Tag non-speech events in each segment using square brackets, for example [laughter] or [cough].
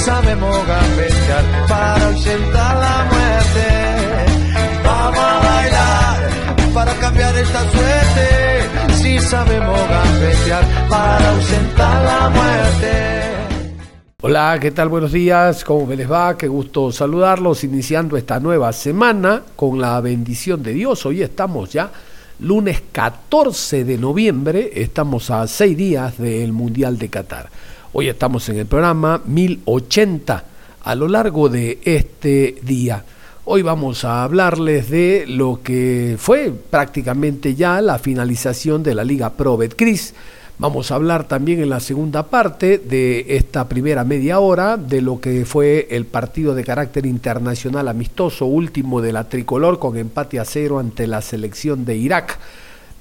Sabemos gambetear para ausentar la muerte. Vamos a bailar para cambiar esta suerte. Si sabemos gambetear para ausentar la muerte. Hola, ¿qué tal? Buenos días, ¿cómo me les va? Qué gusto saludarlos, iniciando esta nueva semana con la bendición de Dios. Hoy estamos ya lunes 14 de noviembre, estamos a seis días del Mundial de Qatar. Hoy estamos en el programa 1080 a lo largo de este día. Hoy vamos a hablarles de lo que fue prácticamente ya la finalización de la Liga Pro Betcris. Vamos a hablar también en la segunda parte de esta primera media hora de lo que fue el partido de carácter internacional amistoso último de la tricolor con empate a cero ante la selección de Irak.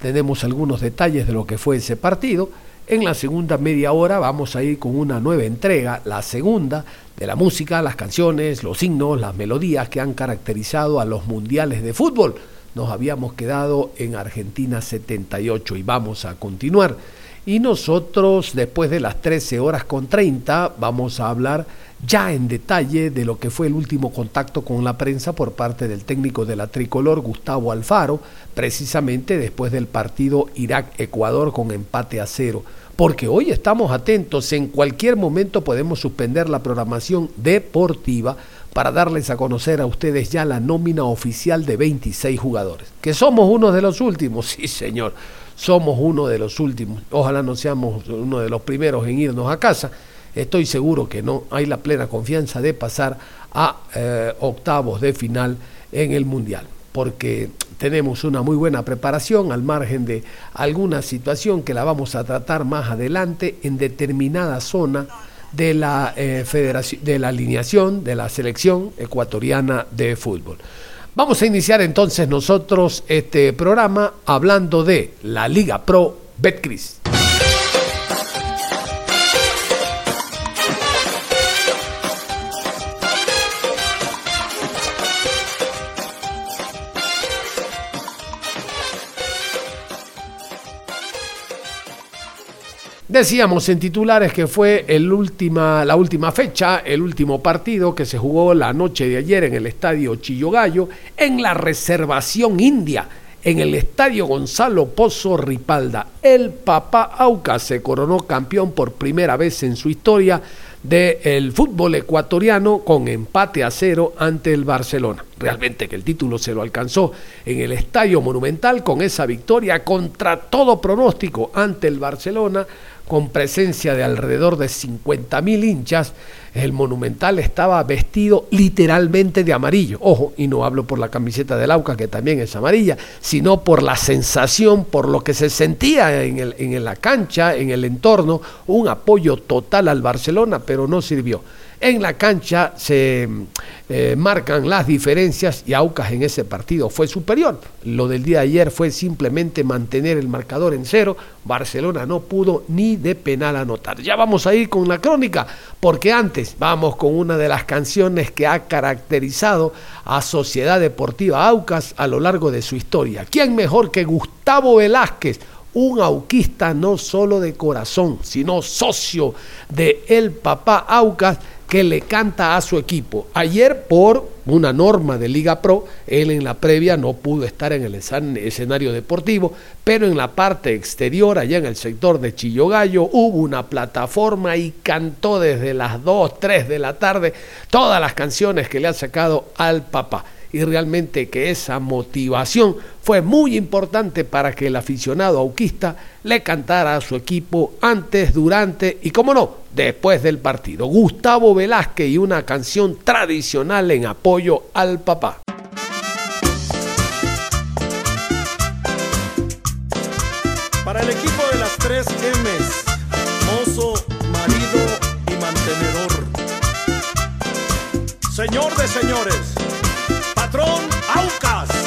Tenemos algunos detalles de lo que fue ese partido en la segunda media hora vamos a ir con una nueva entrega, la segunda, de la música, las canciones, los signos, las melodías que han caracterizado a los mundiales de fútbol. Nos habíamos quedado en Argentina 78 y vamos a continuar. Y nosotros, después de las 13 horas con 30, vamos a hablar ya en detalle de lo que fue el último contacto con la prensa por parte del técnico de la tricolor, Gustavo Alfaro, precisamente después del partido Irak-Ecuador con empate a cero porque hoy estamos atentos, en cualquier momento podemos suspender la programación deportiva para darles a conocer a ustedes ya la nómina oficial de 26 jugadores. Que somos uno de los últimos, [laughs] sí señor, somos uno de los últimos. Ojalá no seamos uno de los primeros en irnos a casa. Estoy seguro que no hay la plena confianza de pasar a eh, octavos de final en el Mundial, porque tenemos una muy buena preparación al margen de alguna situación que la vamos a tratar más adelante en determinada zona de la, eh, federación, de la alineación de la selección ecuatoriana de fútbol. Vamos a iniciar entonces nosotros este programa hablando de la Liga Pro Betcris. Decíamos en titulares que fue el última, la última fecha, el último partido que se jugó la noche de ayer en el estadio Chillogallo, en la reservación india, en el estadio Gonzalo Pozo Ripalda. El Papá Auca se coronó campeón por primera vez en su historia del fútbol ecuatoriano con empate a cero ante el Barcelona. Realmente que el título se lo alcanzó en el Estadio Monumental con esa victoria contra todo pronóstico ante el Barcelona con presencia de alrededor de 50.000 hinchas, el Monumental estaba vestido literalmente de amarillo. Ojo, y no hablo por la camiseta del Auca, que también es amarilla, sino por la sensación, por lo que se sentía en, el, en la cancha, en el entorno, un apoyo total al Barcelona, pero no sirvió. En la cancha se eh, marcan las diferencias y Aucas en ese partido fue superior. Lo del día de ayer fue simplemente mantener el marcador en cero. Barcelona no pudo ni de penal anotar. Ya vamos a ir con la crónica, porque antes vamos con una de las canciones que ha caracterizado a Sociedad Deportiva Aucas a lo largo de su historia. ¿Quién mejor que Gustavo Velázquez? un auquista no solo de corazón, sino socio de el papá Aucas, que le canta a su equipo. Ayer, por una norma de Liga Pro, él en la previa no pudo estar en el escenario deportivo, pero en la parte exterior, allá en el sector de Chillogallo, hubo una plataforma y cantó desde las 2, 3 de la tarde todas las canciones que le ha sacado al papá y realmente que esa motivación fue muy importante para que el aficionado auquista le cantara a su equipo antes, durante y, como no, después del partido. Gustavo Velázquez y una canción tradicional en apoyo al papá. Para el equipo de las 3 M's, mozo, marido y mantenedor. Señor de señores, patrón Aucas.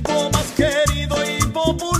Equipo más querido y popular.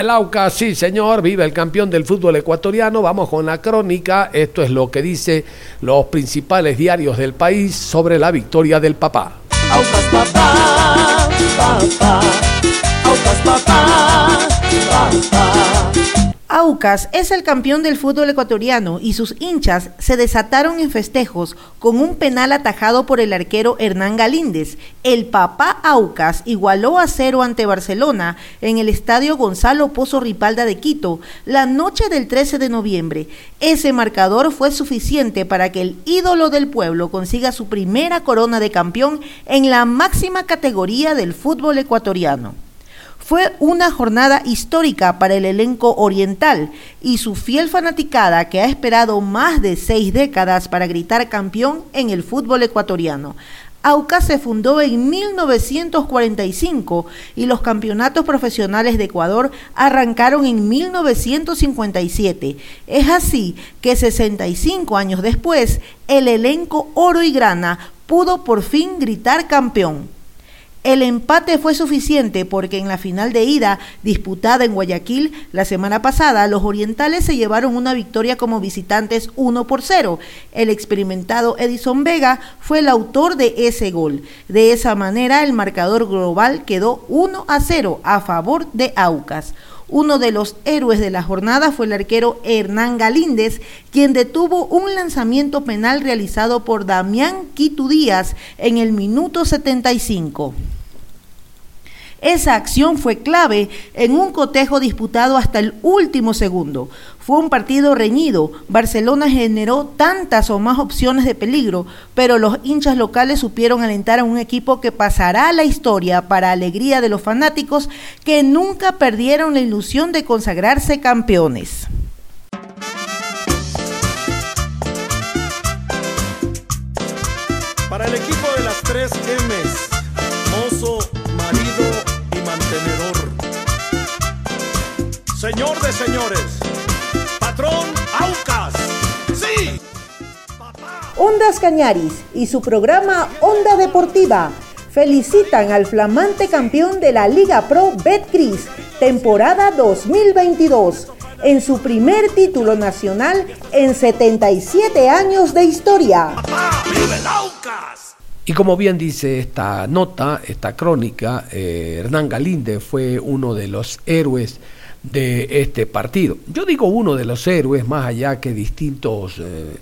El Aucas, sí señor, vive el campeón del fútbol ecuatoriano. Vamos con la crónica. Esto es lo que dice los principales diarios del país sobre la victoria del papá. Aucas es el campeón del fútbol ecuatoriano y sus hinchas se desataron en festejos con un penal atajado por el arquero Hernán Galíndez. El papá Aucas igualó a cero ante Barcelona en el estadio Gonzalo Pozo Ripalda de Quito la noche del 13 de noviembre. Ese marcador fue suficiente para que el ídolo del pueblo consiga su primera corona de campeón en la máxima categoría del fútbol ecuatoriano. Fue una jornada histórica para el elenco oriental y su fiel fanaticada que ha esperado más de seis décadas para gritar campeón en el fútbol ecuatoriano. Aucas se fundó en 1945 y los campeonatos profesionales de Ecuador arrancaron en 1957. Es así que 65 años después, el elenco oro y grana pudo por fin gritar campeón. El empate fue suficiente porque en la final de ida, disputada en Guayaquil la semana pasada, los orientales se llevaron una victoria como visitantes 1 por 0. El experimentado Edison Vega fue el autor de ese gol. De esa manera, el marcador global quedó 1 a 0 a favor de Aucas. Uno de los héroes de la jornada fue el arquero Hernán Galíndez, quien detuvo un lanzamiento penal realizado por Damián Quito Díaz en el minuto 75. Esa acción fue clave en un cotejo disputado hasta el último segundo. Fue un partido reñido. Barcelona generó tantas o más opciones de peligro, pero los hinchas locales supieron alentar a un equipo que pasará a la historia para alegría de los fanáticos que nunca perdieron la ilusión de consagrarse campeones. Para el equipo de las tres M's, mozo, Señor de señores, patrón Aucas. Sí. Ondas Cañaris y su programa Onda Deportiva felicitan al flamante campeón de la Liga Pro Betcris, temporada 2022, en su primer título nacional en 77 años de historia. ¡Vive el Aucas! Y como bien dice esta nota, esta crónica, eh, Hernán Galíndez fue uno de los héroes de este partido. Yo digo uno de los héroes, más allá que distintos eh,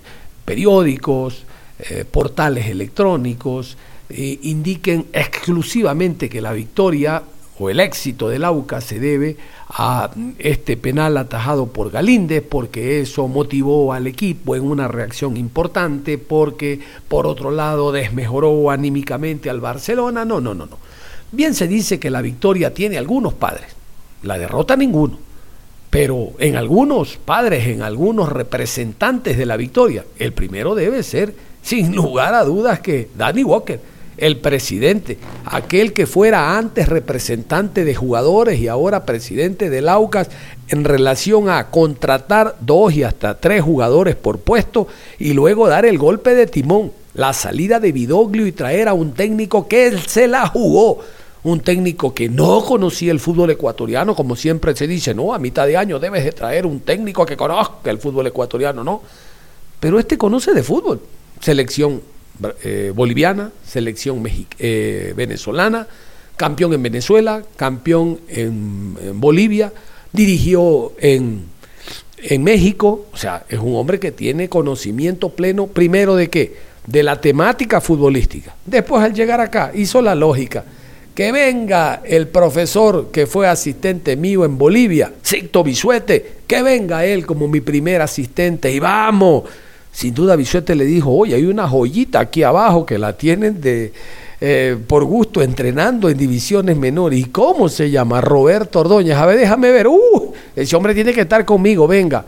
periódicos, eh, portales electrónicos, indiquen exclusivamente que la victoria o el éxito del AUCA se debe a este penal atajado por Galíndez, porque eso motivó al equipo en una reacción importante, porque por otro lado desmejoró anímicamente al Barcelona. No, no, no, no. Bien se dice que la victoria tiene algunos padres, la derrota ninguno, pero en algunos padres, en algunos representantes de la victoria, el primero debe ser, sin lugar a dudas, que Danny Walker el presidente, aquel que fuera antes representante de jugadores y ahora presidente del Aucas en relación a contratar dos y hasta tres jugadores por puesto y luego dar el golpe de timón, la salida de Vidoglio y traer a un técnico que él se la jugó. Un técnico que no conocía el fútbol ecuatoriano, como siempre se dice, no, a mitad de año debes de traer un técnico que conozca el fútbol ecuatoriano, no. Pero este conoce de fútbol. Selección eh, boliviana, selección eh, venezolana, campeón en Venezuela, campeón en, en Bolivia, dirigió en, en, México, o sea, es un hombre que tiene conocimiento pleno, primero de qué, de la temática futbolística. Después al llegar acá hizo la lógica. Que venga el profesor que fue asistente mío en Bolivia, Sicto Bisuete, que venga él como mi primer asistente y vamos, sin duda Bisuete le dijo, oye, hay una joyita aquí abajo que la tienen de, eh, por gusto entrenando en divisiones menores. ¿Y cómo se llama? Roberto Ordóñez. A ver, déjame ver. Uh, ese hombre tiene que estar conmigo, venga.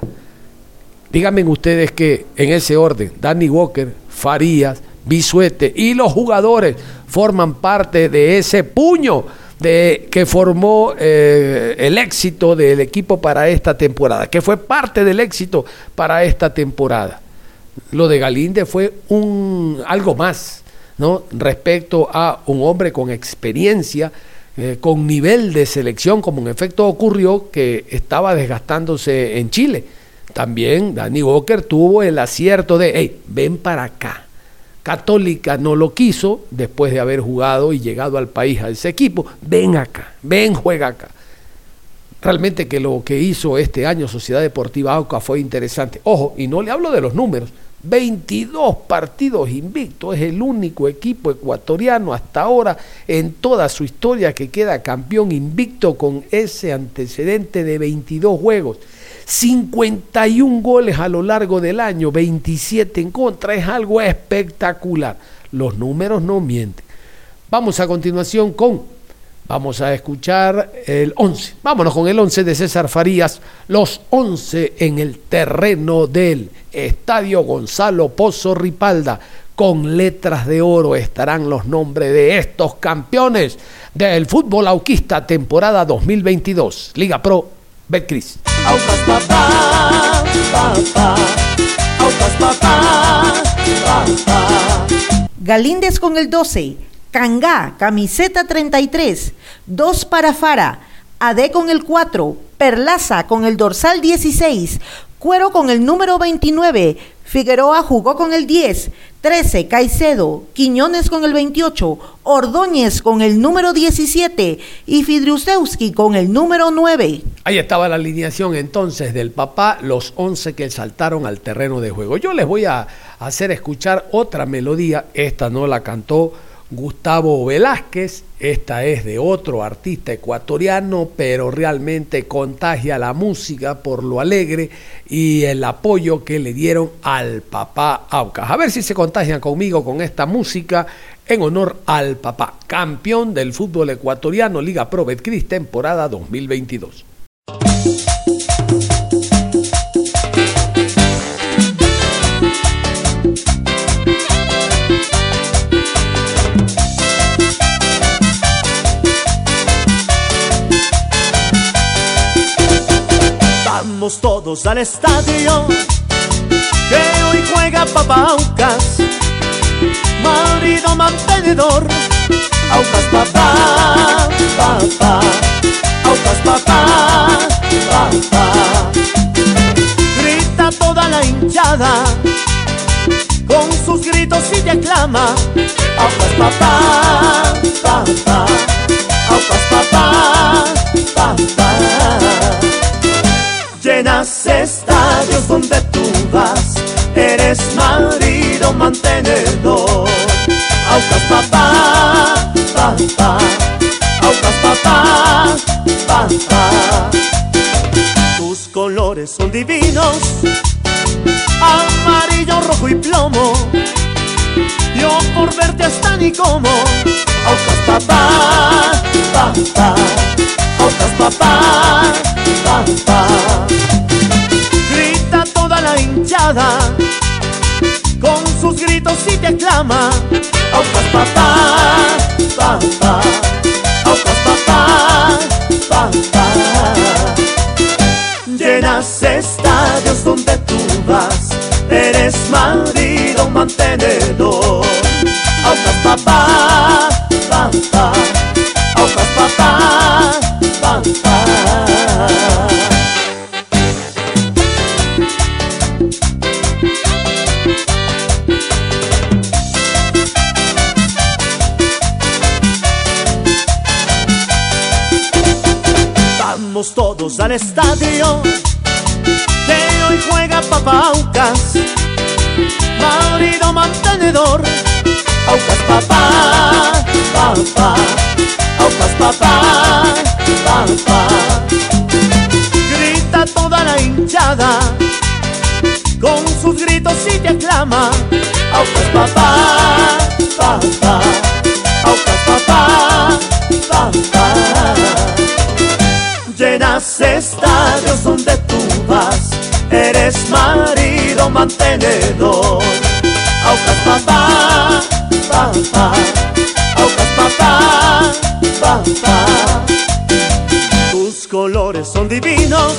Díganme ustedes que en ese orden, Danny Walker, Farías, Bisuete y los jugadores forman parte de ese puño de, que formó eh, el éxito del equipo para esta temporada, que fue parte del éxito para esta temporada lo de Galinde fue un algo más, ¿no? Respecto a un hombre con experiencia, eh, con nivel de selección, como en efecto ocurrió que estaba desgastándose en Chile. También Danny Walker tuvo el acierto de, hey, ven para acá. Católica no lo quiso después de haber jugado y llegado al país a ese equipo. Ven acá, ven, juega acá. Realmente que lo que hizo este año Sociedad Deportiva Auca fue interesante. Ojo, y no le hablo de los números. 22 partidos invictos, es el único equipo ecuatoriano hasta ahora en toda su historia que queda campeón invicto con ese antecedente de 22 juegos. 51 goles a lo largo del año, 27 en contra, es algo espectacular. Los números no mienten. Vamos a continuación con Vamos a escuchar el 11. Vámonos con el 11 de César Farías. Los 11 en el terreno del Estadio Gonzalo Pozo Ripalda. Con letras de oro estarán los nombres de estos campeones del fútbol auquista temporada 2022. Liga Pro, Betcris. Aucas papá, papá, Aucas papá, papá. Galíndez con el 12. Cangá, camiseta 33, 2 para Fara, AD con el 4, Perlaza con el dorsal 16, Cuero con el número 29, Figueroa jugó con el 10, 13 Caicedo, Quiñones con el 28, Ordóñez con el número 17 y Fidriusewski con el número 9. Ahí estaba la alineación entonces del papá, los 11 que saltaron al terreno de juego. Yo les voy a hacer escuchar otra melodía, esta no la cantó Gustavo Velázquez, esta es de otro artista ecuatoriano, pero realmente contagia la música por lo alegre y el apoyo que le dieron al papá Aucas. A ver si se contagian conmigo con esta música en honor al papá, campeón del fútbol ecuatoriano Liga Pro Betcris temporada 2022. Vamos todos al estadio que hoy juega Papaucas, marido mantenedor. Aucas papá, papá, Aucas papá, papá. Grita toda la hinchada con sus gritos y te aclama. Aucas papá, papá, Aucas papá, Estadios donde tú vas, eres marido mantenedor. Aucas papá, papá, Aucas papá, papá. Tus colores son divinos, amarillo, rojo y plomo. Yo por verte hasta ni como. Aucas papá, papá, Aucas papá, papá. Hinchada con sus gritos y te aclama. Aucas papá, papá, Aucas papá, papá. Llenas estadios donde tú vas, eres marido mantenedor. Aucas papá, papá, Aucas papá, papá. Vamos todos al estadio que hoy juega Papaucas, marido mantenedor. Aucas papá, papá, Aucas papá, papá. Grita toda la hinchada con sus gritos y te aclama. Aucas papá, papá, Aucas papá, papá. Estadios donde tú vas, eres marido mantenedor. Aucas papá, papá, Aucas papá, papá. Tus colores son divinos,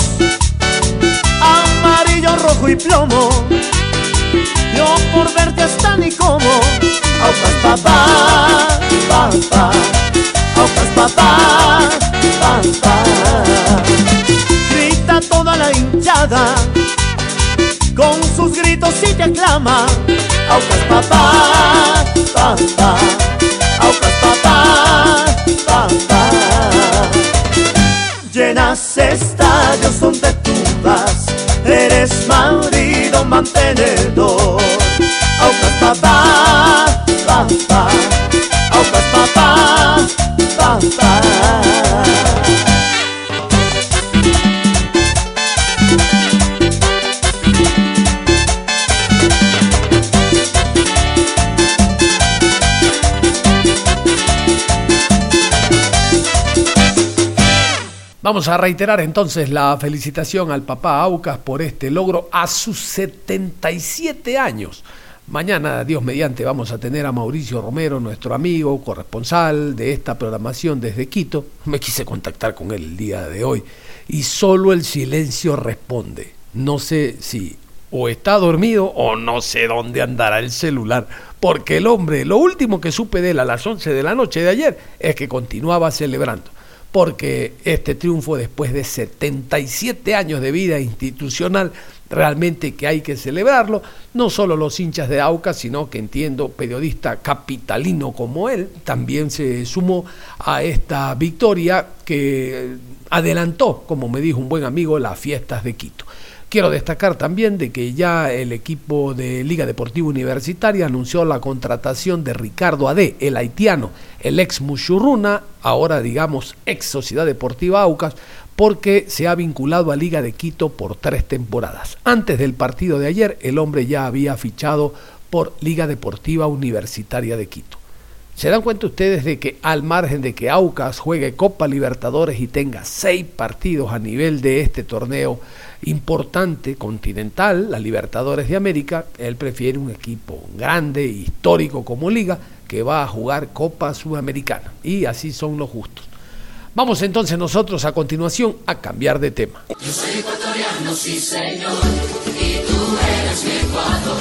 amarillo, rojo y plomo. Yo por verte hasta ni como. Aucas papá, papá, Aucas papá, papá. Grita toda la hinchada con sus gritos y te aclama. Aucas papá, papá, Aucas papá, papá. Llenas estadios donde tú vas, eres marido mantenedor. Aucas papá, papá, Aucas papá, papá. Vamos a reiterar entonces la felicitación al papá Aucas por este logro a sus 77 años. Mañana, Dios mediante, vamos a tener a Mauricio Romero, nuestro amigo, corresponsal de esta programación desde Quito. Me quise contactar con él el día de hoy y solo el silencio responde. No sé si o está dormido o no sé dónde andará el celular, porque el hombre, lo último que supe de él a las 11 de la noche de ayer es que continuaba celebrando. Porque este triunfo después de 77 años de vida institucional realmente que hay que celebrarlo, no solo los hinchas de Aucas, sino que entiendo periodista capitalino como él, también se sumó a esta victoria que adelantó, como me dijo un buen amigo, las fiestas de Quito. Quiero destacar también de que ya el equipo de Liga Deportiva Universitaria anunció la contratación de Ricardo Ade, el haitiano, el ex Muchurruna, ahora digamos ex Sociedad Deportiva Aucas, porque se ha vinculado a Liga de Quito por tres temporadas. Antes del partido de ayer, el hombre ya había fichado por Liga Deportiva Universitaria de Quito. ¿Se dan cuenta ustedes de que al margen de que Aucas juegue Copa Libertadores y tenga seis partidos a nivel de este torneo, importante, continental, la Libertadores de América, él prefiere un equipo grande, histórico como liga, que va a jugar Copa Sudamericana. Y así son los justos. Vamos entonces nosotros a continuación a cambiar de tema. Yo soy ecuatoriano, sí señor, y tú eres mi Ecuador,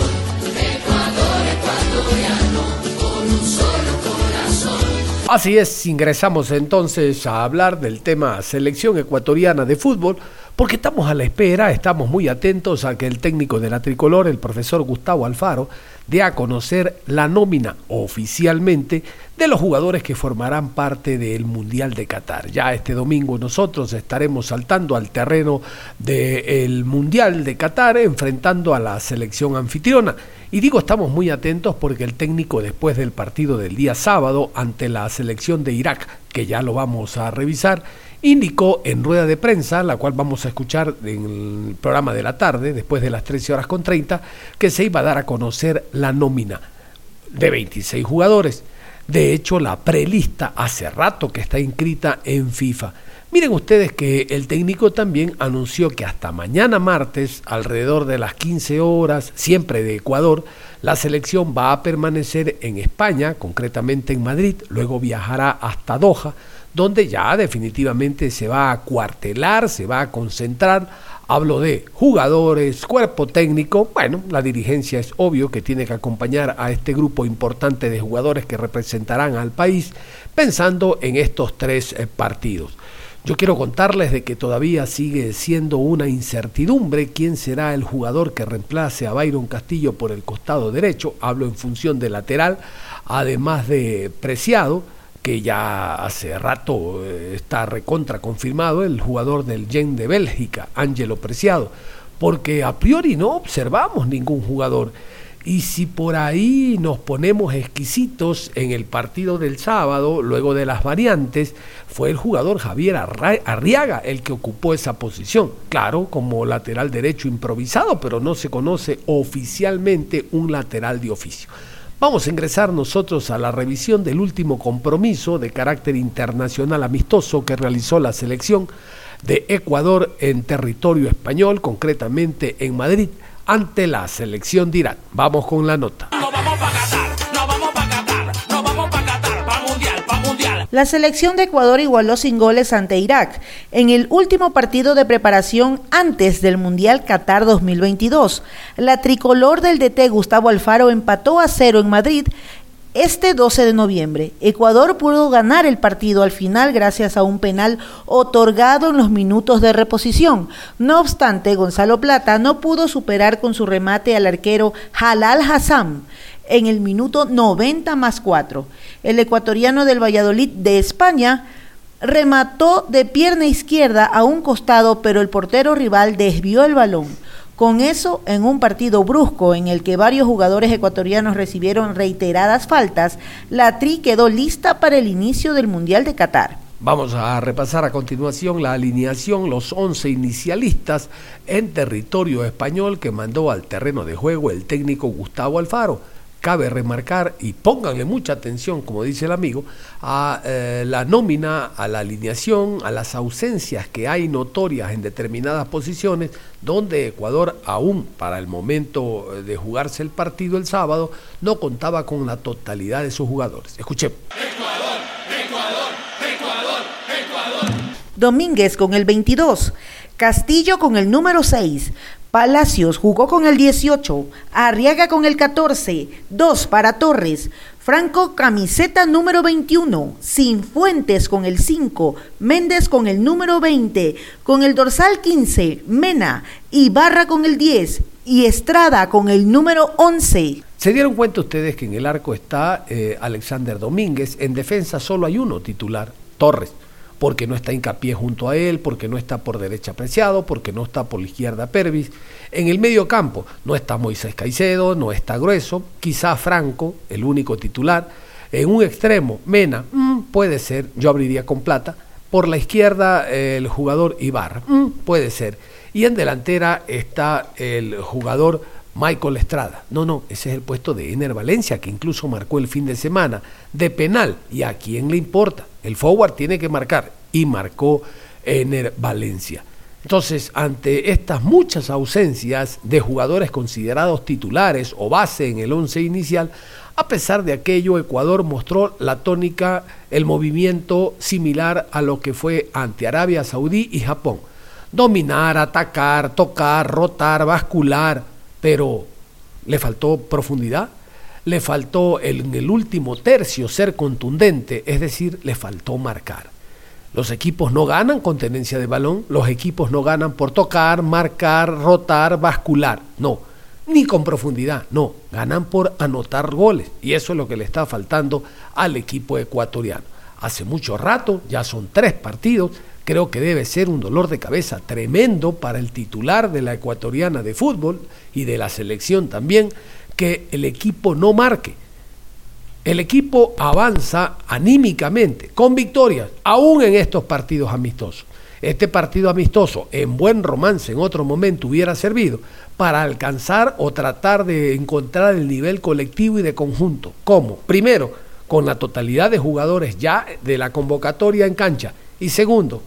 Ecuador ecuatoriano, con un solo corazón. Así es, ingresamos entonces a hablar del tema selección ecuatoriana de fútbol, porque estamos a la espera, estamos muy atentos a que el técnico de la tricolor, el profesor Gustavo Alfaro, dé a conocer la nómina oficialmente de los jugadores que formarán parte del Mundial de Qatar. Ya este domingo nosotros estaremos saltando al terreno del Mundial de Qatar enfrentando a la selección anfitriona. Y digo estamos muy atentos porque el técnico después del partido del día sábado ante la selección de Irak, que ya lo vamos a revisar, indicó en rueda de prensa, la cual vamos a escuchar en el programa de la tarde, después de las 13 horas con 30, que se iba a dar a conocer la nómina de 26 jugadores. De hecho, la prelista hace rato que está inscrita en FIFA. Miren ustedes que el técnico también anunció que hasta mañana martes, alrededor de las 15 horas, siempre de Ecuador, la selección va a permanecer en España, concretamente en Madrid, luego viajará hasta Doha, donde ya definitivamente se va a cuartelar, se va a concentrar. Hablo de jugadores, cuerpo técnico. Bueno, la dirigencia es obvio que tiene que acompañar a este grupo importante de jugadores que representarán al país pensando en estos tres eh, partidos. Yo quiero contarles de que todavía sigue siendo una incertidumbre quién será el jugador que reemplace a Byron Castillo por el costado derecho. Hablo en función de lateral, además de Preciado que ya hace rato eh, está recontra confirmado, el jugador del Gen de Bélgica, Ángelo Preciado, porque a priori no observamos ningún jugador. Y si por ahí nos ponemos exquisitos en el partido del sábado, luego de las variantes, fue el jugador Javier Arriaga el que ocupó esa posición. Claro, como lateral derecho improvisado, pero no se conoce oficialmente un lateral de oficio. Vamos a ingresar nosotros a la revisión del último compromiso de carácter internacional amistoso que realizó la selección de Ecuador en territorio español, concretamente en Madrid, ante la selección de Irán. Vamos con la nota. La selección de Ecuador igualó sin goles ante Irak en el último partido de preparación antes del Mundial Qatar 2022. La tricolor del DT Gustavo Alfaro empató a cero en Madrid este 12 de noviembre. Ecuador pudo ganar el partido al final gracias a un penal otorgado en los minutos de reposición. No obstante, Gonzalo Plata no pudo superar con su remate al arquero Halal Hassan en el minuto 90 más 4. El ecuatoriano del Valladolid de España remató de pierna izquierda a un costado, pero el portero rival desvió el balón. Con eso, en un partido brusco en el que varios jugadores ecuatorianos recibieron reiteradas faltas, la Tri quedó lista para el inicio del Mundial de Qatar. Vamos a repasar a continuación la alineación, los 11 inicialistas en territorio español que mandó al terreno de juego el técnico Gustavo Alfaro cabe remarcar y pónganle mucha atención, como dice el amigo, a eh, la nómina, a la alineación, a las ausencias que hay notorias en determinadas posiciones, donde Ecuador, aún para el momento eh, de jugarse el partido el sábado, no contaba con la totalidad de sus jugadores. Escuchemos. Domínguez con el 22, Castillo con el número 6, Palacios jugó con el 18, Arriaga con el 14, 2 para Torres, Franco camiseta número 21, Fuentes con el 5, Méndez con el número 20, con el dorsal 15, Mena, Ibarra con el 10 y Estrada con el número 11. ¿Se dieron cuenta ustedes que en el arco está eh, Alexander Domínguez? En defensa solo hay uno titular, Torres porque no está hincapié junto a él, porque no está por derecha apreciado, porque no está por la izquierda Pervis. En el medio campo no está Moisés Caicedo, no está Grueso, quizá Franco, el único titular. En un extremo, Mena, mm, puede ser, yo abriría con plata. Por la izquierda, el jugador Ibarra, mm, puede ser. Y en delantera está el jugador Michael Estrada. No, no, ese es el puesto de Ener Valencia, que incluso marcó el fin de semana de penal. ¿Y a quién le importa? El forward tiene que marcar y marcó Ener Valencia. Entonces, ante estas muchas ausencias de jugadores considerados titulares o base en el once inicial, a pesar de aquello, Ecuador mostró la tónica, el movimiento similar a lo que fue ante Arabia Saudí y Japón. Dominar, atacar, tocar, rotar, bascular, pero le faltó profundidad, le faltó en el último tercio ser contundente, es decir, le faltó marcar. Los equipos no ganan con tenencia de balón, los equipos no ganan por tocar, marcar, rotar, bascular, no, ni con profundidad, no, ganan por anotar goles y eso es lo que le está faltando al equipo ecuatoriano. Hace mucho rato, ya son tres partidos, creo que debe ser un dolor de cabeza tremendo para el titular de la ecuatoriana de fútbol y de la selección también, que el equipo no marque. El equipo avanza anímicamente, con victorias, aún en estos partidos amistosos. Este partido amistoso, en buen romance, en otro momento hubiera servido para alcanzar o tratar de encontrar el nivel colectivo y de conjunto. ¿Cómo? Primero, con la totalidad de jugadores ya de la convocatoria en cancha. Y segundo,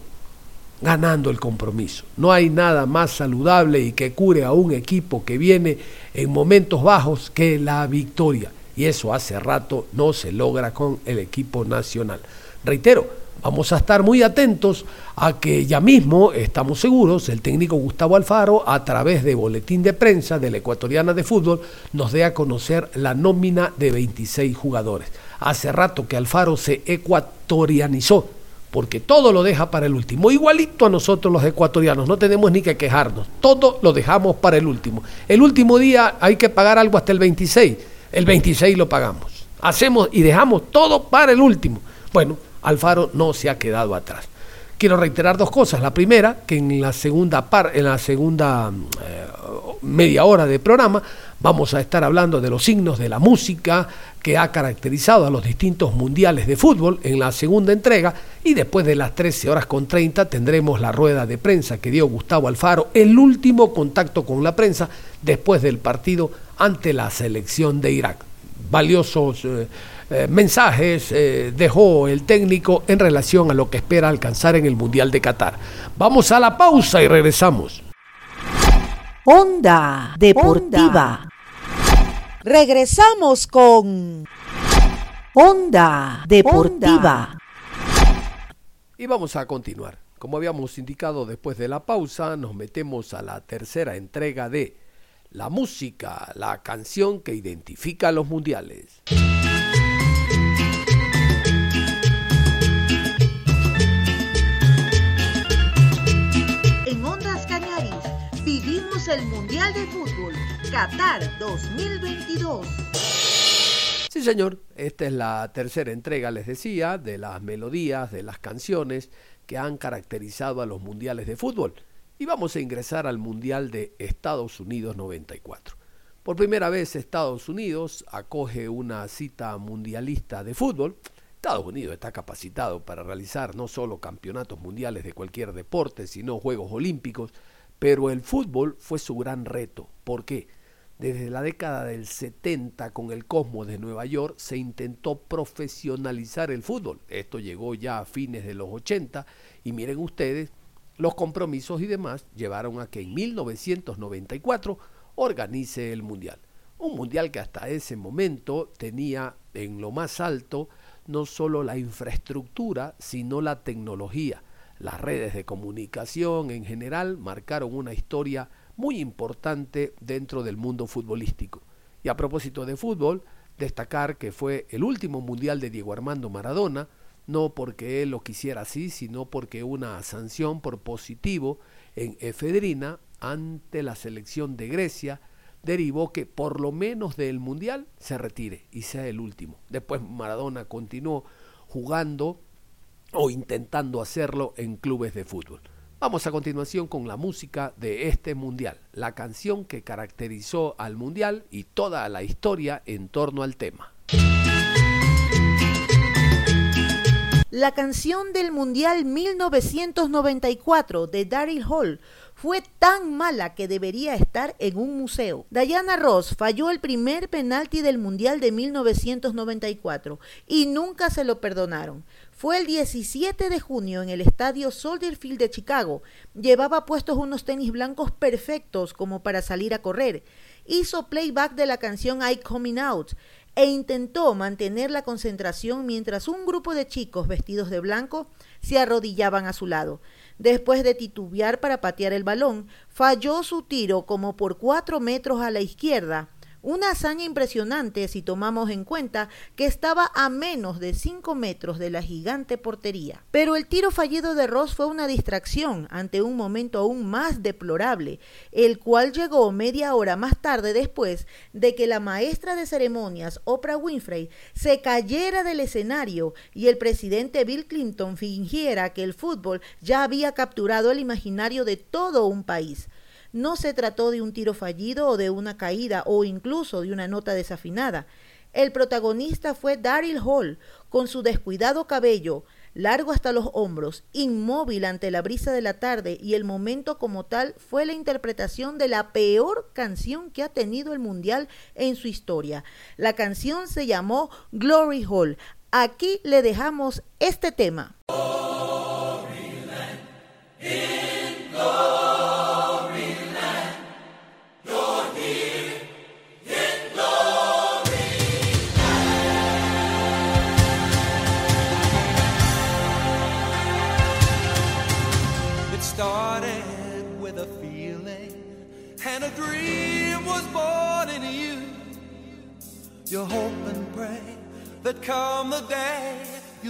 ganando el compromiso. No hay nada más saludable y que cure a un equipo que viene en momentos bajos que la victoria. Y eso hace rato no se logra con el equipo nacional. Reitero, vamos a estar muy atentos a que ya mismo, estamos seguros, el técnico Gustavo Alfaro, a través de boletín de prensa de la ecuatoriana de fútbol, nos dé a conocer la nómina de 26 jugadores. Hace rato que Alfaro se ecuatorianizó porque todo lo deja para el último. Igualito a nosotros los ecuatorianos, no tenemos ni que quejarnos, todo lo dejamos para el último. El último día hay que pagar algo hasta el 26, el 26 lo pagamos. Hacemos y dejamos todo para el último. Bueno, Alfaro no se ha quedado atrás. Quiero reiterar dos cosas. La primera, que en la segunda par, en la segunda eh, media hora de programa vamos a estar hablando de los signos de la música que ha caracterizado a los distintos mundiales de fútbol en la segunda entrega y después de las 13 horas con 30 tendremos la rueda de prensa que dio Gustavo Alfaro, el último contacto con la prensa después del partido ante la selección de Irak. Valiosos eh, eh, mensajes eh, dejó el técnico en relación a lo que espera alcanzar en el Mundial de Qatar. Vamos a la pausa y regresamos. Onda Deportiva. Regresamos con Onda Deportiva. Y vamos a continuar. Como habíamos indicado después de la pausa, nos metemos a la tercera entrega de La música, la canción que identifica a los mundiales. El Mundial de Fútbol Qatar 2022. Sí, señor, esta es la tercera entrega, les decía, de las melodías, de las canciones que han caracterizado a los mundiales de fútbol. Y vamos a ingresar al Mundial de Estados Unidos 94. Por primera vez Estados Unidos acoge una cita mundialista de fútbol. Estados Unidos está capacitado para realizar no solo campeonatos mundiales de cualquier deporte, sino Juegos Olímpicos, pero el fútbol fue su gran reto. ¿Por qué? Desde la década del 70 con el Cosmos de Nueva York se intentó profesionalizar el fútbol. Esto llegó ya a fines de los 80 y miren ustedes, los compromisos y demás llevaron a que en 1994 organice el Mundial. Un Mundial que hasta ese momento tenía en lo más alto no solo la infraestructura, sino la tecnología las redes de comunicación en general marcaron una historia muy importante dentro del mundo futbolístico. Y a propósito de fútbol, destacar que fue el último mundial de Diego Armando Maradona, no porque él lo quisiera así, sino porque una sanción por positivo en efedrina ante la selección de Grecia derivó que por lo menos del mundial se retire y sea el último. Después Maradona continuó jugando o intentando hacerlo en clubes de fútbol. Vamos a continuación con la música de este mundial, la canción que caracterizó al mundial y toda la historia en torno al tema. La canción del Mundial 1994 de Daryl Hall fue tan mala que debería estar en un museo. Diana Ross falló el primer penalti del Mundial de 1994 y nunca se lo perdonaron. Fue el 17 de junio en el estadio Soldier Field de Chicago. Llevaba puestos unos tenis blancos perfectos como para salir a correr. Hizo playback de la canción I Coming Out e intentó mantener la concentración mientras un grupo de chicos vestidos de blanco se arrodillaban a su lado. Después de titubear para patear el balón, falló su tiro como por cuatro metros a la izquierda una hazaña impresionante si tomamos en cuenta que estaba a menos de 5 metros de la gigante portería. Pero el tiro fallido de Ross fue una distracción ante un momento aún más deplorable, el cual llegó media hora más tarde después de que la maestra de ceremonias, Oprah Winfrey, se cayera del escenario y el presidente Bill Clinton fingiera que el fútbol ya había capturado el imaginario de todo un país. No se trató de un tiro fallido o de una caída o incluso de una nota desafinada. El protagonista fue Daryl Hall, con su descuidado cabello, largo hasta los hombros, inmóvil ante la brisa de la tarde y el momento como tal fue la interpretación de la peor canción que ha tenido el Mundial en su historia. La canción se llamó Glory Hall. Aquí le dejamos este tema. It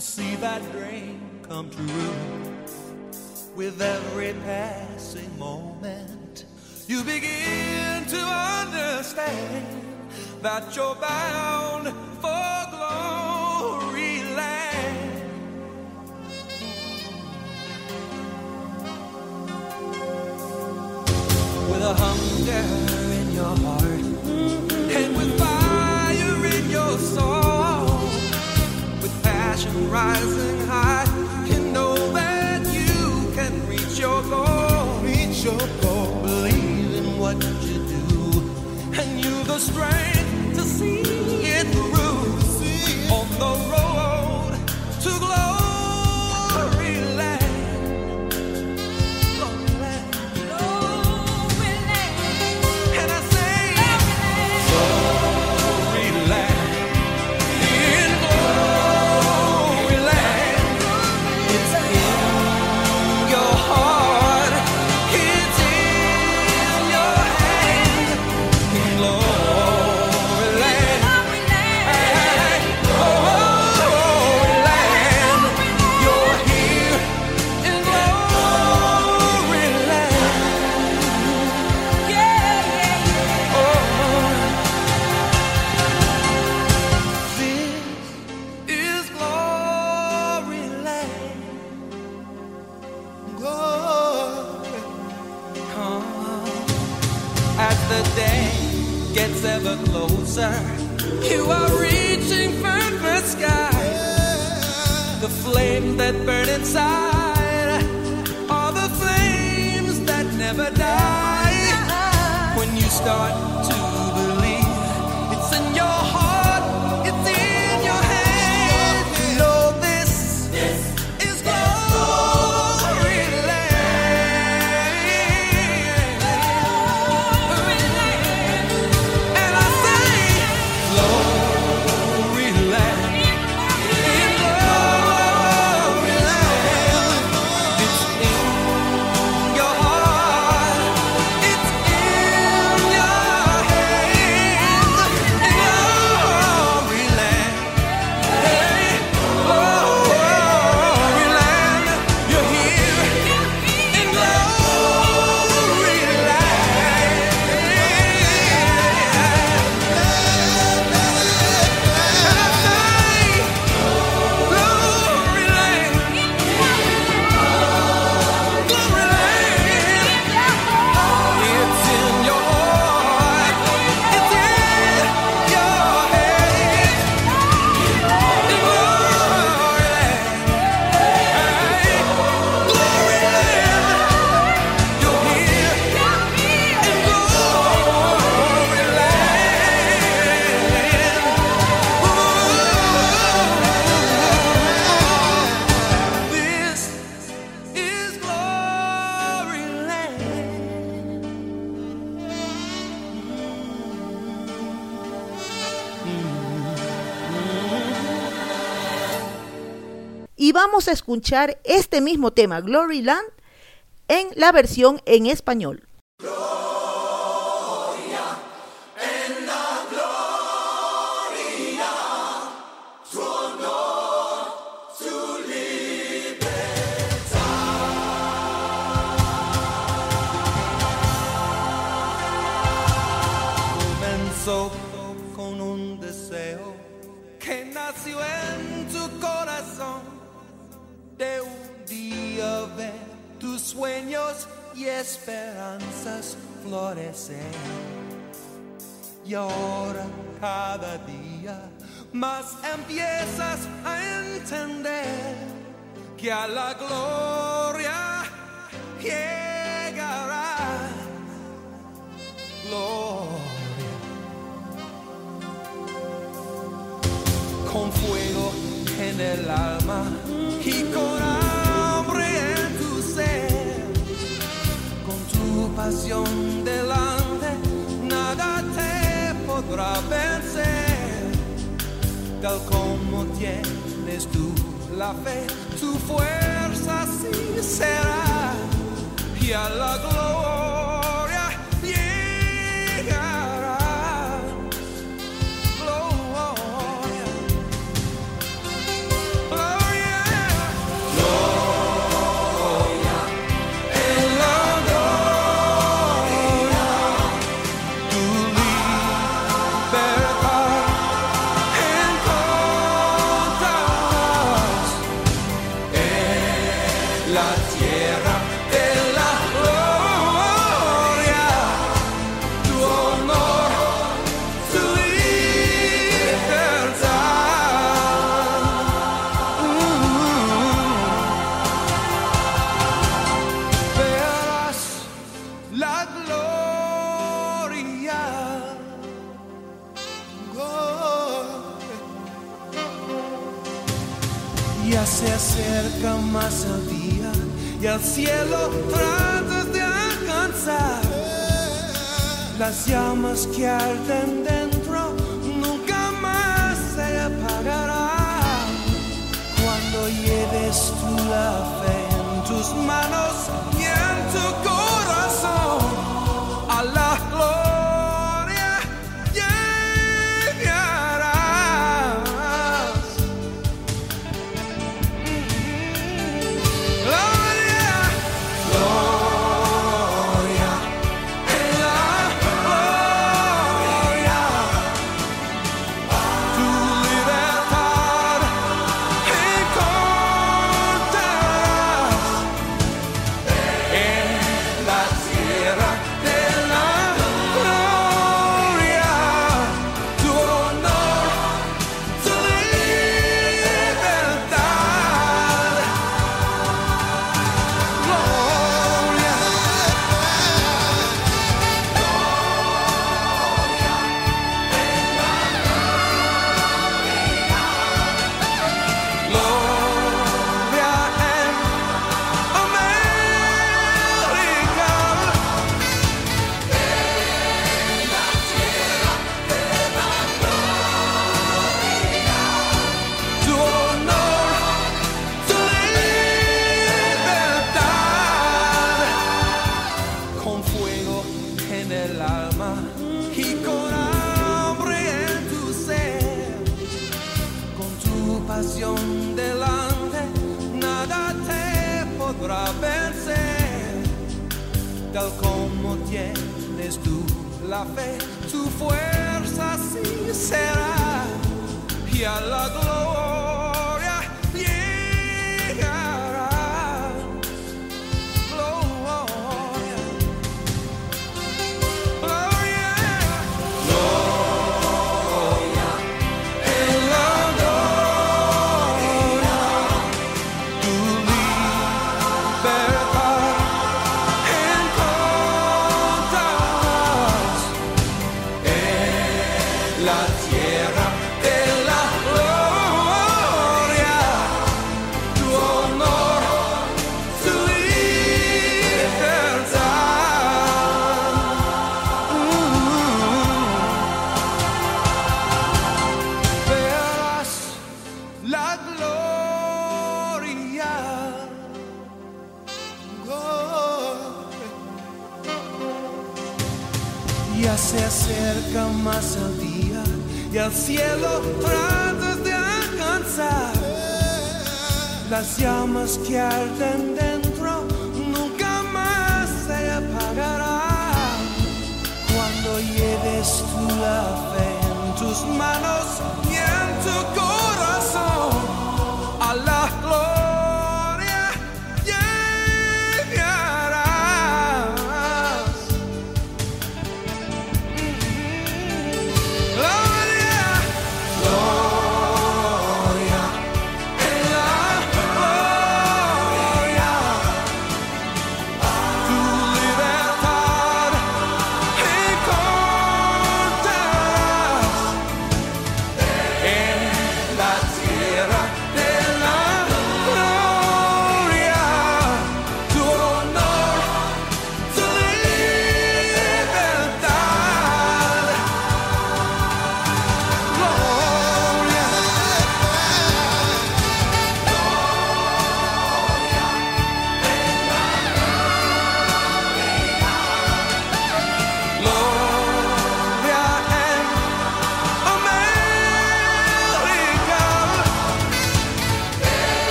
see that dream come true. With every passing moment, you begin to understand that you're bound vamos a escuchar este mismo tema, Glory Land, en la versión en español. y esperanzas florecen. Y ahora cada día más empiezas a entender que a la gloria llegará. Gloria. Con fuego en el alma y corazón. delante, nada te podrá vencer. Tal como tienes tú la fe, tu fuerza sí será y a la gloria. Acerca más el día y el cielo tratas de alcanzar. Las llamas que arden dentro nunca más se apagarán. Cuando lleves tú la fe en tus manos y en tu corazón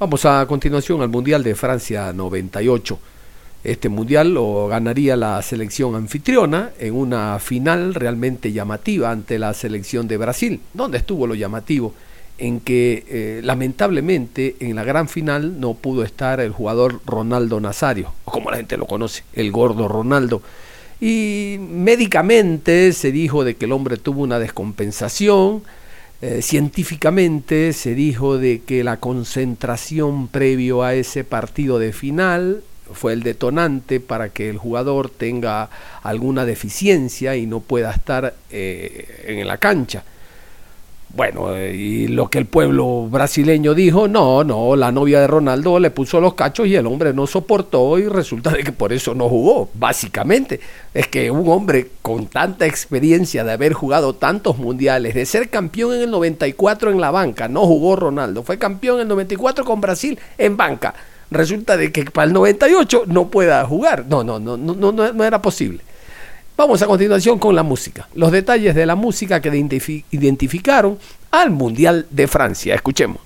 Vamos a continuación al Mundial de Francia 98. Este mundial lo ganaría la selección anfitriona en una final realmente llamativa ante la selección de Brasil. ¿Dónde estuvo lo llamativo? En que eh, lamentablemente en la gran final no pudo estar el jugador Ronaldo Nazario, o como la gente lo conoce, el gordo Ronaldo. Y médicamente se dijo de que el hombre tuvo una descompensación, eh, científicamente se dijo de que la concentración previo a ese partido de final fue el detonante para que el jugador tenga alguna deficiencia y no pueda estar eh, en la cancha. Bueno, eh, y lo que el pueblo brasileño dijo, no, no, la novia de Ronaldo le puso los cachos y el hombre no soportó y resulta de que por eso no jugó, básicamente. Es que un hombre con tanta experiencia de haber jugado tantos mundiales, de ser campeón en el 94 en la banca, no jugó Ronaldo, fue campeón en el 94 con Brasil en banca. Resulta de que para el 98 no pueda jugar. No, no, no, no, no, no era posible. Vamos a continuación con la música. Los detalles de la música que identifi- identificaron al Mundial de Francia. Escuchemos.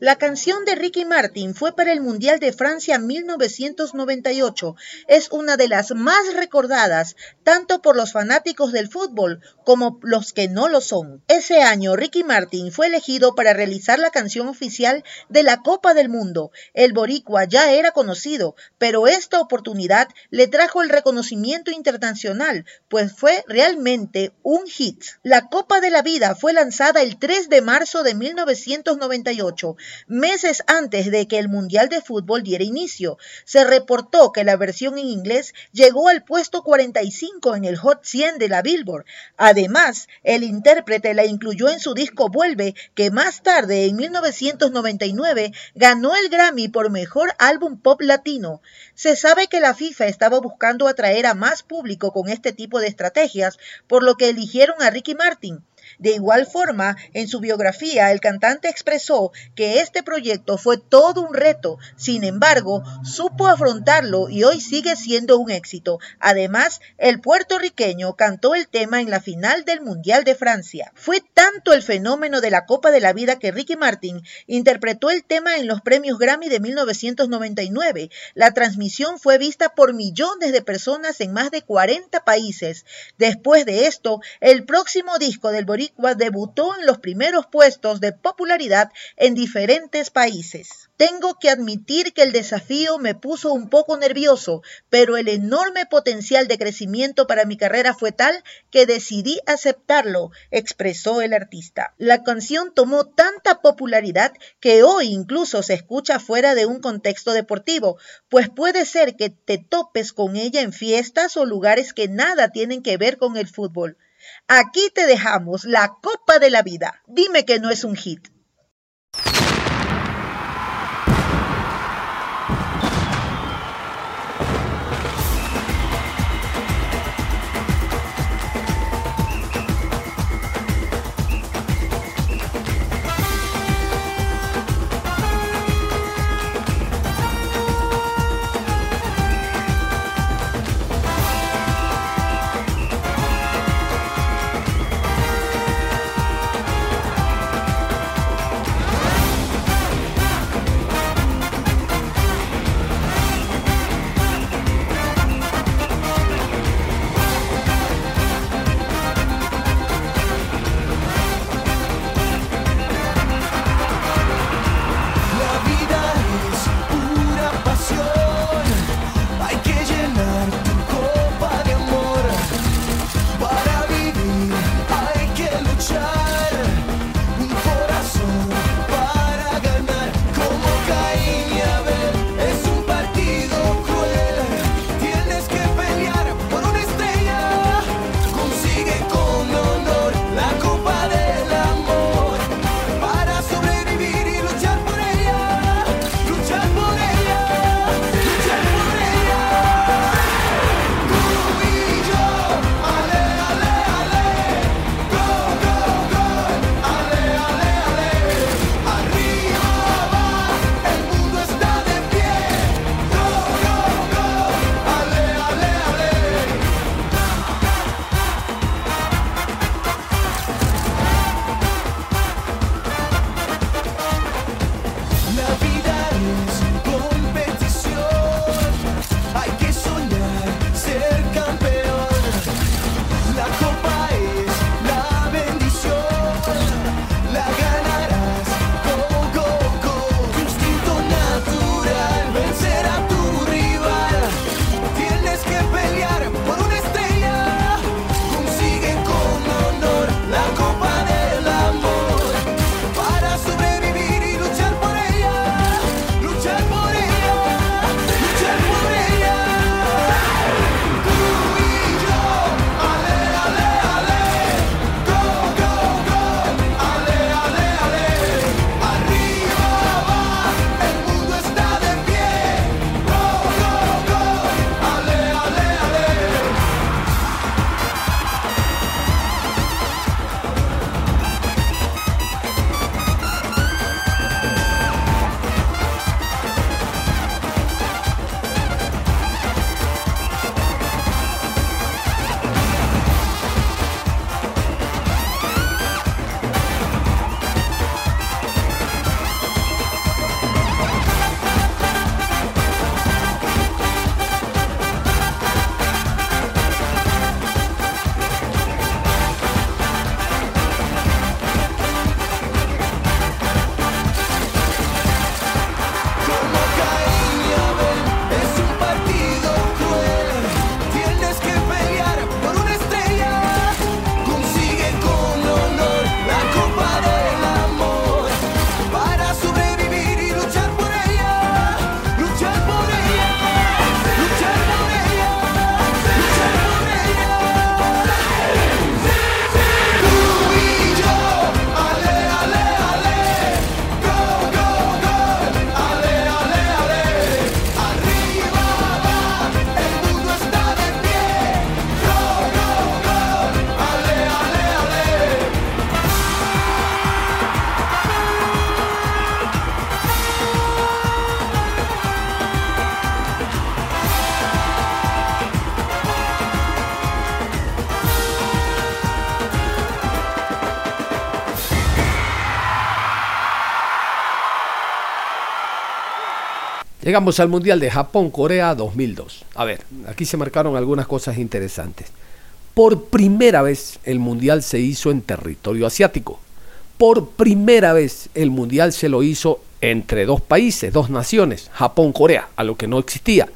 La canción de Ricky Martin fue para el Mundial de Francia 1998. Es una de las más recordadas, tanto por los fanáticos del fútbol como los que no lo son. Ese año, Ricky Martin fue elegido para realizar la canción oficial de la Copa del Mundo. El boricua ya era conocido, pero esta oportunidad le trajo el reconocimiento internacional, pues fue realmente un hit. La Copa de la Vida fue lanzada el 3 de marzo de 1998 meses antes de que el Mundial de Fútbol diera inicio. Se reportó que la versión en inglés llegó al puesto 45 en el Hot 100 de la Billboard. Además, el intérprete la incluyó en su disco Vuelve, que más tarde, en 1999, ganó el Grammy por Mejor Álbum Pop Latino. Se sabe que la FIFA estaba buscando atraer a más público con este tipo de estrategias, por lo que eligieron a Ricky Martin. De igual forma, en su biografía, el cantante expresó que este proyecto fue todo un reto, sin embargo, supo afrontarlo y hoy sigue siendo un éxito. Además, el puertorriqueño cantó el tema en la final del Mundial de Francia. Fue tanto el fenómeno de la Copa de la Vida que Ricky Martin interpretó el tema en los premios Grammy de 1999. La transmisión fue vista por millones de personas en más de 40 países. Después de esto, el próximo disco del debutó en los primeros puestos de popularidad en diferentes países. Tengo que admitir que el desafío me puso un poco nervioso, pero el enorme potencial de crecimiento para mi carrera fue tal que decidí aceptarlo, expresó el artista. La canción tomó tanta popularidad que hoy incluso se escucha fuera de un contexto deportivo, pues puede ser que te topes con ella en fiestas o lugares que nada tienen que ver con el fútbol. Aquí te dejamos la Copa de la Vida. Dime que no es un hit. Llegamos al Mundial de Japón-Corea 2002. A ver, aquí se marcaron algunas cosas interesantes. Por primera vez el Mundial se hizo en territorio asiático. Por primera vez el Mundial se lo hizo entre dos países, dos naciones, Japón-Corea, a lo que no existía.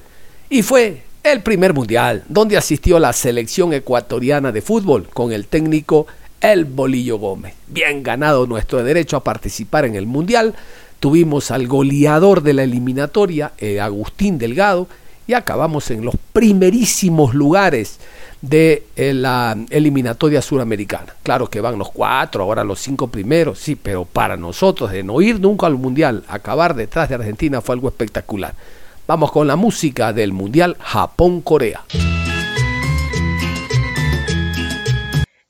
Y fue el primer Mundial donde asistió la selección ecuatoriana de fútbol con el técnico El Bolillo Gómez. Bien ganado nuestro derecho a participar en el Mundial. Tuvimos al goleador de la eliminatoria, eh, Agustín Delgado, y acabamos en los primerísimos lugares de eh, la eliminatoria suramericana. Claro que van los cuatro, ahora los cinco primeros, sí, pero para nosotros de no ir nunca al Mundial, acabar detrás de Argentina fue algo espectacular. Vamos con la música del Mundial Japón-Corea.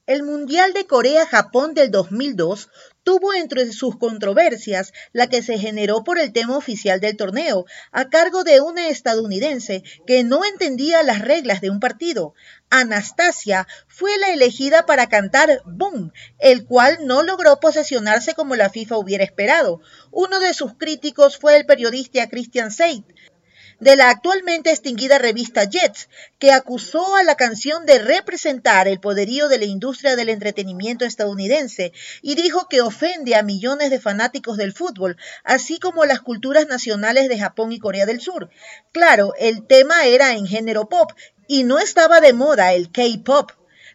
El Mundial de Corea-Japón del 2002 tuvo entre sus controversias la que se generó por el tema oficial del torneo, a cargo de una estadounidense que no entendía las reglas de un partido. Anastasia fue la elegida para cantar Boom, el cual no logró posesionarse como la FIFA hubiera esperado. Uno de sus críticos fue el periodista Christian Seid, de la actualmente extinguida revista Jets, que acusó a la canción de representar el poderío de la industria del entretenimiento estadounidense y dijo que ofende a millones de fanáticos del fútbol, así como las culturas nacionales de Japón y Corea del Sur. Claro, el tema era en género pop y no estaba de moda el K-pop.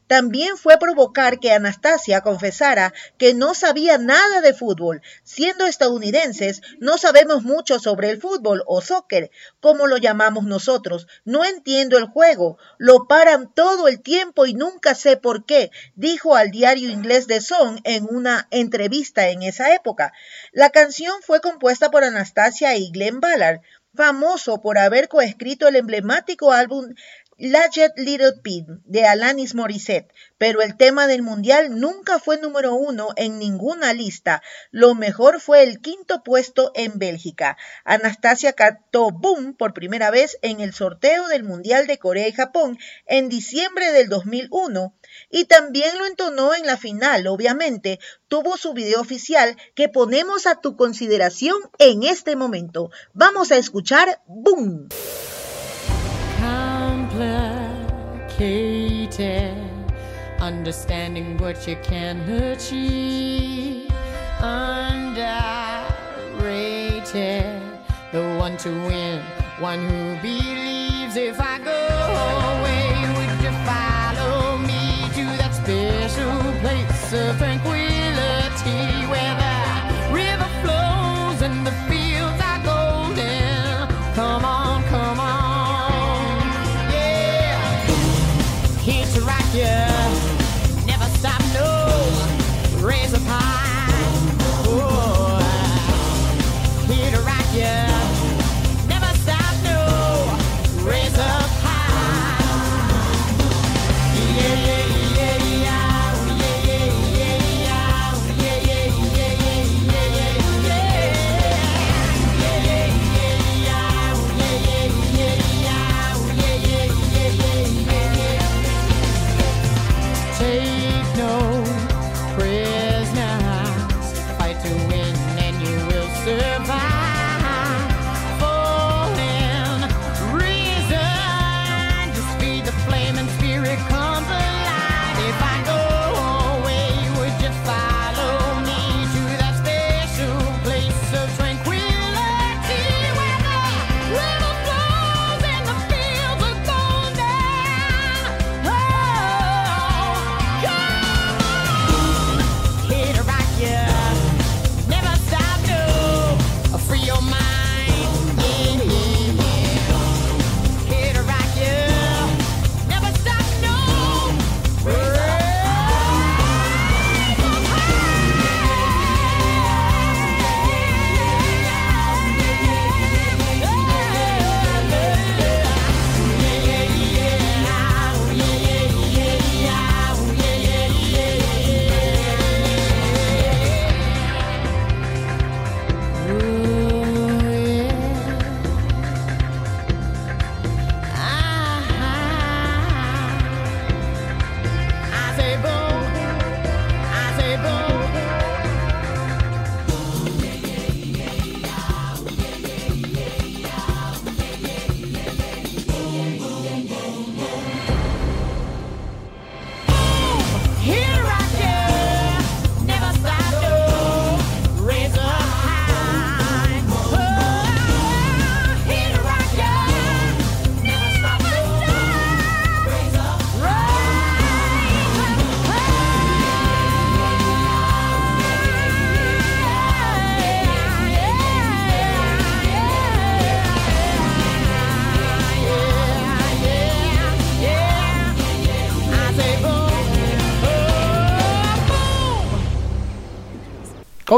También fue provocar que Anastasia confesara que no sabía nada de fútbol. Siendo estadounidenses, no sabemos mucho sobre el fútbol o soccer, como lo llamamos nosotros. No entiendo el juego. Lo paran todo el tiempo y nunca sé por qué, dijo al diario inglés The Sun en una entrevista en esa época. La canción fue compuesta por Anastasia y Glenn Ballard famoso por haber coescrito el emblemático álbum Jet Little Pig de Alanis Morissette, pero el tema del mundial nunca fue número uno en ninguna lista. Lo mejor fue el quinto puesto en Bélgica. Anastasia cantó Boom por primera vez en el sorteo del Mundial de Corea y Japón en diciembre del 2001 y también lo entonó en la final, obviamente. Tuvo su video oficial que ponemos a tu consideración en este momento. Vamos a escuchar Boom. Complicated. Understanding what you can achieve. Underrated. The one to win, one who believes if I go away,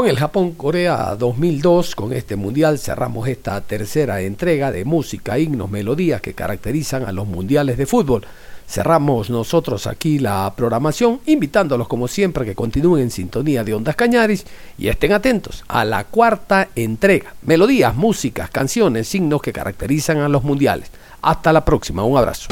Con el Japón-Corea 2002, con este mundial cerramos esta tercera entrega de música, himnos, melodías que caracterizan a los mundiales de fútbol. Cerramos nosotros aquí la programación, invitándolos como siempre que continúen en sintonía de Ondas Cañaris y estén atentos a la cuarta entrega. Melodías, músicas, canciones, signos que caracterizan a los mundiales. Hasta la próxima, un abrazo.